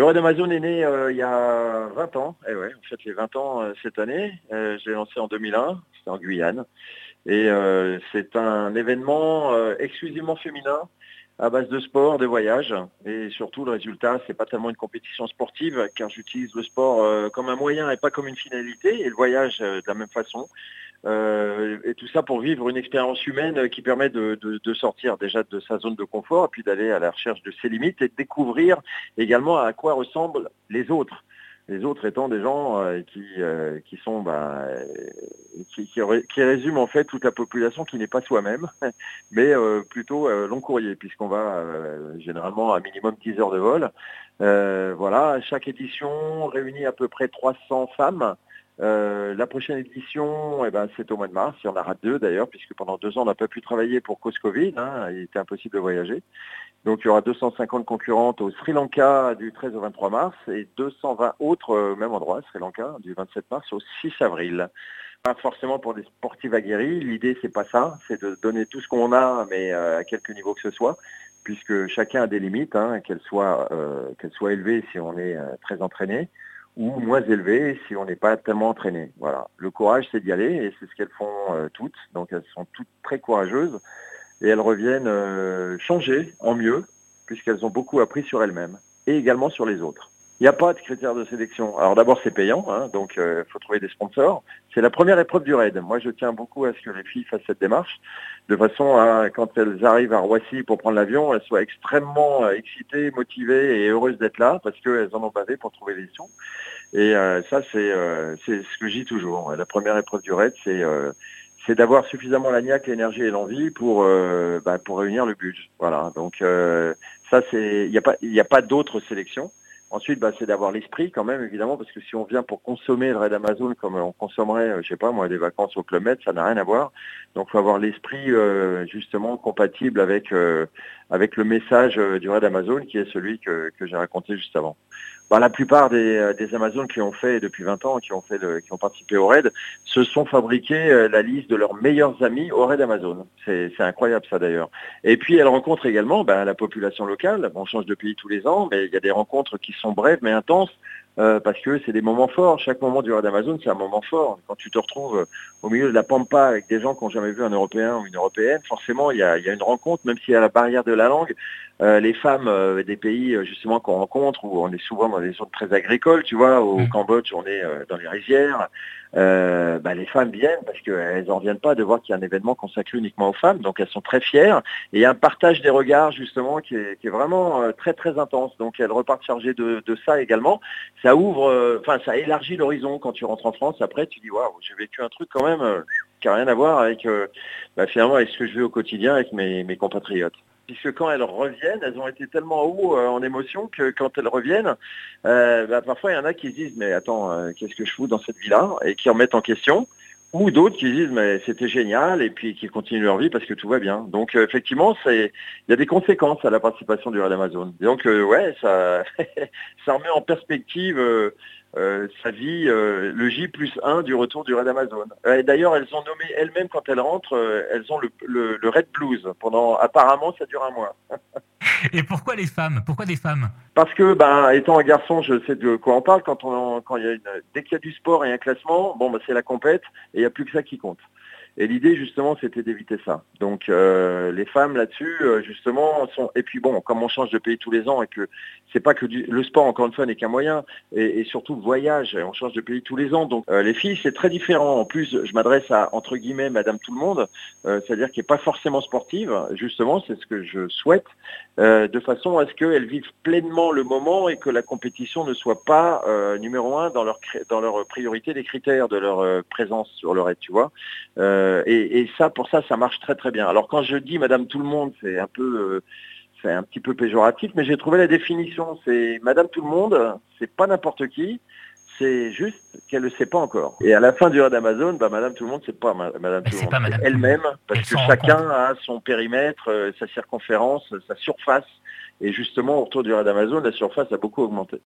Le Raid Amazon est né il y a 20 ans. Et ouais, en fait les 20 ans cette année. je l'ai lancé en 2001, c'était en Guyane. Et c'est un événement exclusivement féminin à base de sport, de voyage. Et surtout, le résultat, c'est pas tellement une compétition sportive, car j'utilise le sport euh, comme un moyen et pas comme une finalité, et le voyage euh, de la même façon. Euh, et tout ça pour vivre une expérience humaine qui permet de, de, sortir déjà de sa zone de confort, et puis d'aller à la recherche de ses limites et de découvrir également à quoi ressemblent les autres les autres étant des gens euh, qui, euh, qui sont bah, qui, qui, résument en fait toute la population qui n'est pas soi-même, mais euh, plutôt long courrier, puisqu'on va généralement à minimum 10 heures de vol. voilà, chaque édition réunit à peu près 300 femmes. La prochaine édition, eh ben, c'est au mois de mars. Il y en aura deux d'ailleurs, puisque pendant deux ans, on n'a pas pu travailler pour cause Covid. Hein, il était impossible de voyager. Donc il y aura 250 concurrentes au Sri Lanka du 13 au 23 mars et 220 autres au même endroit, Sri Lanka, du 27 mars au 6 avril. Pas forcément pour des sportifs aguerris, l'idée c'est pas ça, c'est de donner tout ce qu'on a, mais euh, à quelque niveau que ce soit, puisque chacun a des limites, hein, qu'elles soient, euh, soient élevées si on est euh, très entraîné, ou moins élevées si on n'est pas tellement entraîné. Voilà. Le courage c'est d'y aller et c'est ce qu'elles font toutes, donc elles sont toutes très courageuses et elles reviennent euh, changer en mieux, puisqu'elles ont beaucoup appris sur elles-mêmes et également sur les autres. Il n'y a pas de critères de sélection. Alors d'abord c'est payant, hein, donc il euh, faut trouver des sponsors. C'est la première épreuve du raid. Moi je tiens beaucoup à ce que les filles fassent cette démarche, de façon à quand elles arrivent à Roissy pour prendre l'avion, elles soient extrêmement euh, excitées, motivées et heureuses d'être là, parce qu'elles en ont bavé pour trouver les sous. Et ça c'est c'est ce que je dis toujours. La première épreuve du raid, c'est c'est d'avoir suffisamment la niaque, l'énergie et l'envie pour euh, bah, pour réunir le budget. Voilà. Donc euh, ça c'est il n'y a pas a pas d'autres sélections. Ensuite, bah, c'est d'avoir l'esprit quand même, évidemment, parce que si on vient pour consommer le raid Amazon comme on consommerait, euh, je sais pas moi, des vacances au Club Med, ça n'a rien à voir. Donc, il faut avoir l'esprit justement compatible avec avec le message du raid Amazon, qui est celui que, que j'ai raconté juste avant. Bah, la plupart des, euh, des Amazones qui ont fait depuis 20 ans, qui ont fait qui ont participé au raid, se sont fabriqués euh, la liste de leurs meilleurs amis au raid Amazon. C'est incroyable ça d'ailleurs. Et puis elles rencontrent également bah, la population locale. on change de pays tous les ans, mais il y a des rencontres qui sont brèves mais intenses. Euh, parce que c'est des moments forts. Chaque moment du raid Amazon, c'est un moment fort. Quand tu te retrouves au milieu de la pampa avec des gens qui n'ont jamais vu un Européen ou une Européenne, forcément, il y a, il y a une rencontre, même s'il y a la barrière de la langue. Euh, les femmes euh, des pays euh, justement qu'on rencontre où on est souvent dans des zones très agricoles, tu vois, au mm. Cambodge on est dans les rizières, bah, les femmes viennent parce qu'elles n'en viennent pas de voir qu'il y a un événement consacré uniquement aux femmes, donc elles sont très fières. Et il y a un partage des regards justement qui est, vraiment très très intense. Donc elles repartent chargées de, ça également. Ça ouvre, enfin ça élargit l'horizon quand tu rentres en France. Après tu dis waouh, j'ai vécu un truc quand même qui n'a rien à voir avec bah, finalement avec ce que je vis au quotidien avec mes compatriotes puisque quand elles reviennent, elles ont été tellement haut euh, en émotion que quand elles reviennent, euh, bah, parfois il y en a qui se disent mais attends, euh, qu'est-ce que je fous dans cette vie-là? Et qui remettent en question, ou d'autres qui disent mais c'était génial et puis qui continuent leur vie parce que tout va bien. Donc effectivement, il y a des conséquences à la participation du Raid Amazon. Donc ouais, ça ça remet en perspective euh, sa vie, euh, le J plus 1 du retour du Raid Amazon. Euh, d'ailleurs, elles ont nommé elles-mêmes quand elles rentrent, elles ont le, le, Red Blues. Pendant, apparemment, ça dure un mois. Et pourquoi les femmes? Pourquoi des femmes? Parce que, ben, étant un garçon, je sais de quoi on parle. Quand on, quand il y a une, dès qu'il y a du sport et un classement, bon, ben, c'est la compète et il n'y a plus que ça qui compte. Et l'idée justement, c'était d'éviter ça. Donc euh, les femmes là-dessus, euh, justement, sont. Et puis bon, comme on change de pays tous les ans et que c'est pas que le sport encore une fois n'est qu'un moyen, et, surtout le voyage, on change de pays tous les ans. Donc euh, les filles, c'est très différent. En plus, je m'adresse à entre guillemets Madame Tout le Monde, c'est-à-dire qui est pas forcément sportive. Justement, c'est ce que je souhaite, de façon à ce qu'elles vivent pleinement le moment et que la compétition ne soit pas numéro un dans leur dans leur priorité des critères de leur présence sur le raid, tu vois. Euh, et, ça, pour ça, ça marche très très bien. Alors quand je dis Madame Tout le Monde, c'est un peu, euh, c'est un petit peu péjoratif, mais j'ai trouvé la définition. C'est Madame Tout le Monde, c'est pas n'importe qui, c'est juste qu'elle le sait pas encore. Et à la fin du raid d'Amazon, bah, Madame Tout le Monde, c'est pas Madame Tout le Monde, elle-même, parce que chacun a son périmètre, euh, sa circonférence, sa surface. Et justement, autour du raid d'Amazon, la surface a beaucoup augmenté.